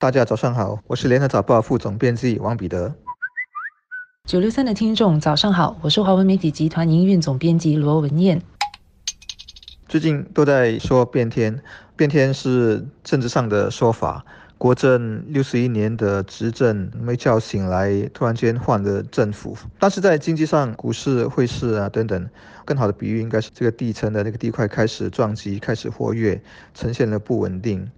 大家早上好，我是联合早报副总编辑王彼得。九六三的听众早上好，我是华文媒体集团营运总编辑罗文燕。最近都在说变天，变天是政治上的说法。国政六十一年的执政没叫醒来，突然间换了政府。但是在经济上，股市、汇市啊等等，更好的比喻应该是这个地层的那个地块开始撞击，开始活跃，呈现了不稳定。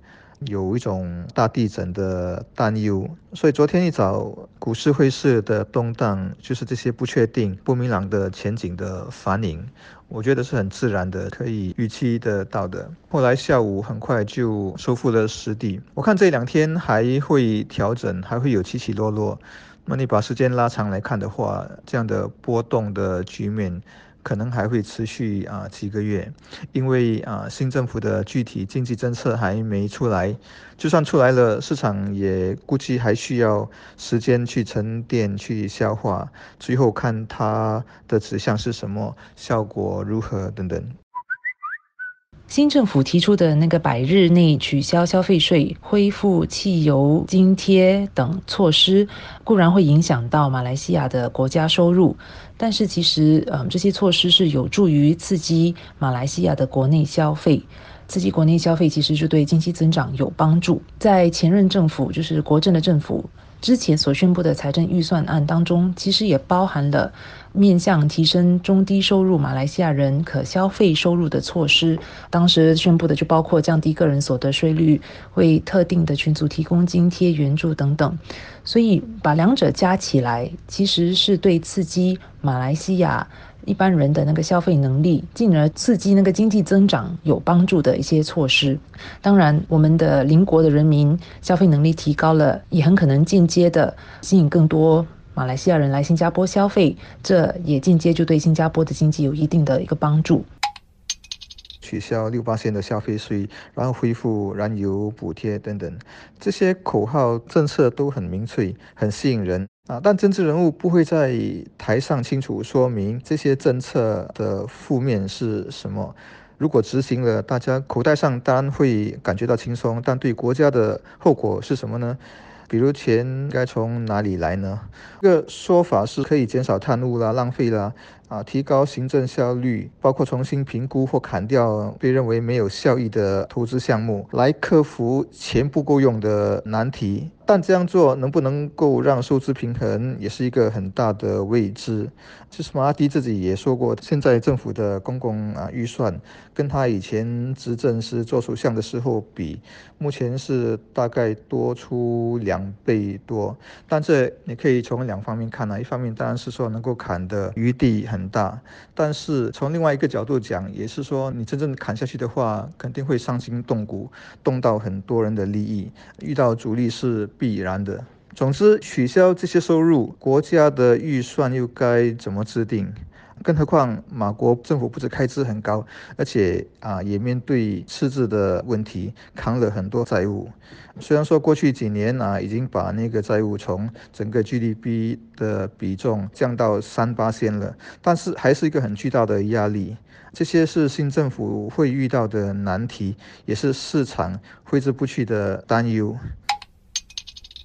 有一种大地震的担忧，所以昨天一早股市汇市的动荡，就是这些不确定、不明朗的前景的反应。我觉得是很自然的，可以预期得到的。后来下午很快就收复了失地。我看这两天还会调整，还会有起起落落。那你把时间拉长来看的话，这样的波动的局面。可能还会持续啊几个月，因为啊新政府的具体经济政策还没出来，就算出来了，市场也估计还需要时间去沉淀、去消化，最后看它的指向是什么，效果如何等等。新政府提出的那个百日内取消消费税、恢复汽油津贴等措施，固然会影响到马来西亚的国家收入，但是其实，嗯，这些措施是有助于刺激马来西亚的国内消费，刺激国内消费，其实就对经济增长有帮助。在前任政府，就是国政的政府。之前所宣布的财政预算案当中，其实也包含了面向提升中低收入马来西亚人可消费收入的措施。当时宣布的就包括降低个人所得税率，为特定的群组提供津贴援助等等。所以把两者加起来，其实是对刺激马来西亚。一般人的那个消费能力，进而刺激那个经济增长有帮助的一些措施。当然，我们的邻国的人民消费能力提高了，也很可能间接的吸引更多马来西亚人来新加坡消费，这也间接就对新加坡的经济有一定的一个帮助。取消六八线的消费税，然后恢复燃油补贴等等，这些口号政策都很明确，很吸引人。啊，但政治人物不会在台上清楚说明这些政策的负面是什么。如果执行了，大家口袋上当然会感觉到轻松，但对国家的后果是什么呢？比如钱该从哪里来呢？这个说法是可以减少贪污啦、浪费啦。啊，提高行政效率，包括重新评估或砍掉被认为没有效益的投资项目，来克服钱不够用的难题。但这样做能不能够让收支平衡，也是一个很大的未知。其实马阿迪自己也说过，现在政府的公共啊预算跟他以前执政时做首相的时候比，目前是大概多出两倍多。但这你可以从两方面看啊，一方面当然是说能够砍的余地很。很大，但是从另外一个角度讲，也是说你真正砍下去的话，肯定会伤筋动骨，动到很多人的利益，遇到阻力是必然的。总之，取消这些收入，国家的预算又该怎么制定？更何况，马国政府不止开支很高，而且啊，也面对赤字的问题，扛了很多债务。虽然说过去几年啊，已经把那个债务从整个 GDP 的比重降到三八线了，但是还是一个很巨大的压力。这些是新政府会遇到的难题，也是市场挥之不去的担忧。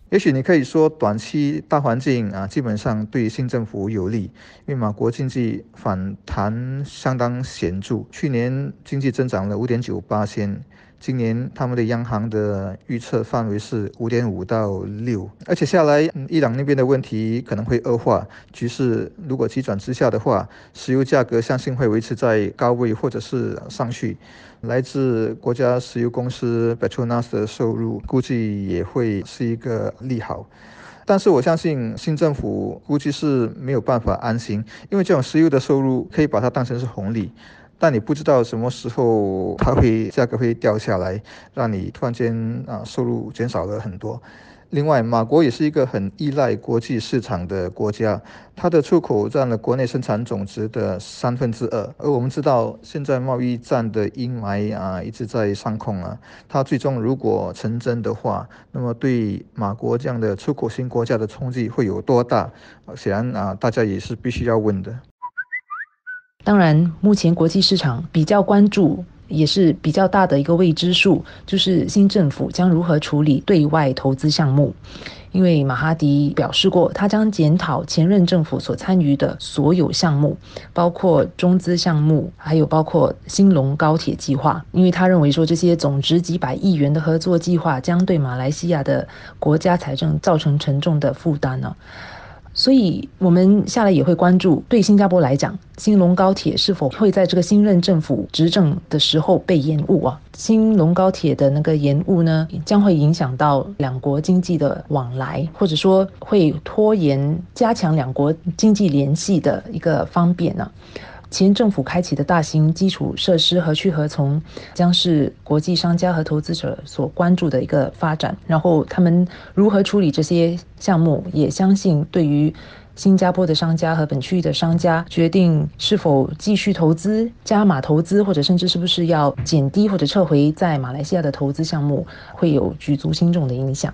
也许你可以说，短期大环境啊，基本上对新政府有利，因为马国经济反弹相当显著，去年经济增长了五点九八千。今年他们的央行的预测范围是五点五到六，而且下来伊朗那边的问题可能会恶化，局势如果急转直下的话，石油价格相信会维持在高位或者是上去。来自国家石油公司 Petronas 的收入估计也会是一个利好，但是我相信新政府估计是没有办法安心，因为这种石油的收入可以把它当成是红利。但你不知道什么时候它会价格会掉下来，让你突然间啊收入减少了很多。另外，马国也是一个很依赖国际市场的国家，它的出口占了国内生产总值的三分之二。而我们知道，现在贸易战的阴霾啊一直在上空啊，它最终如果成真的话，那么对马国这样的出口型国家的冲击会有多大？显然啊，大家也是必须要问的。当然，目前国际市场比较关注也是比较大的一个未知数，就是新政府将如何处理对外投资项目。因为马哈迪表示过，他将检讨前任政府所参与的所有项目，包括中资项目，还有包括兴隆高铁计划。因为他认为说，这些总值几百亿元的合作计划将对马来西亚的国家财政造成沉重的负担呢。所以，我们下来也会关注，对新加坡来讲，新隆高铁是否会在这个新任政府执政的时候被延误啊？新隆高铁的那个延误呢，将会影响到两国经济的往来，或者说会拖延加强两国经济联系的一个方便呢？前政府开启的大型基础设施何去何从，将是国际商家和投资者所关注的一个发展。然后他们如何处理这些项目，也相信对于新加坡的商家和本区域的商家决定是否继续投资、加码投资，或者甚至是不是要减低或者撤回在马来西亚的投资项目，会有举足轻重的影响。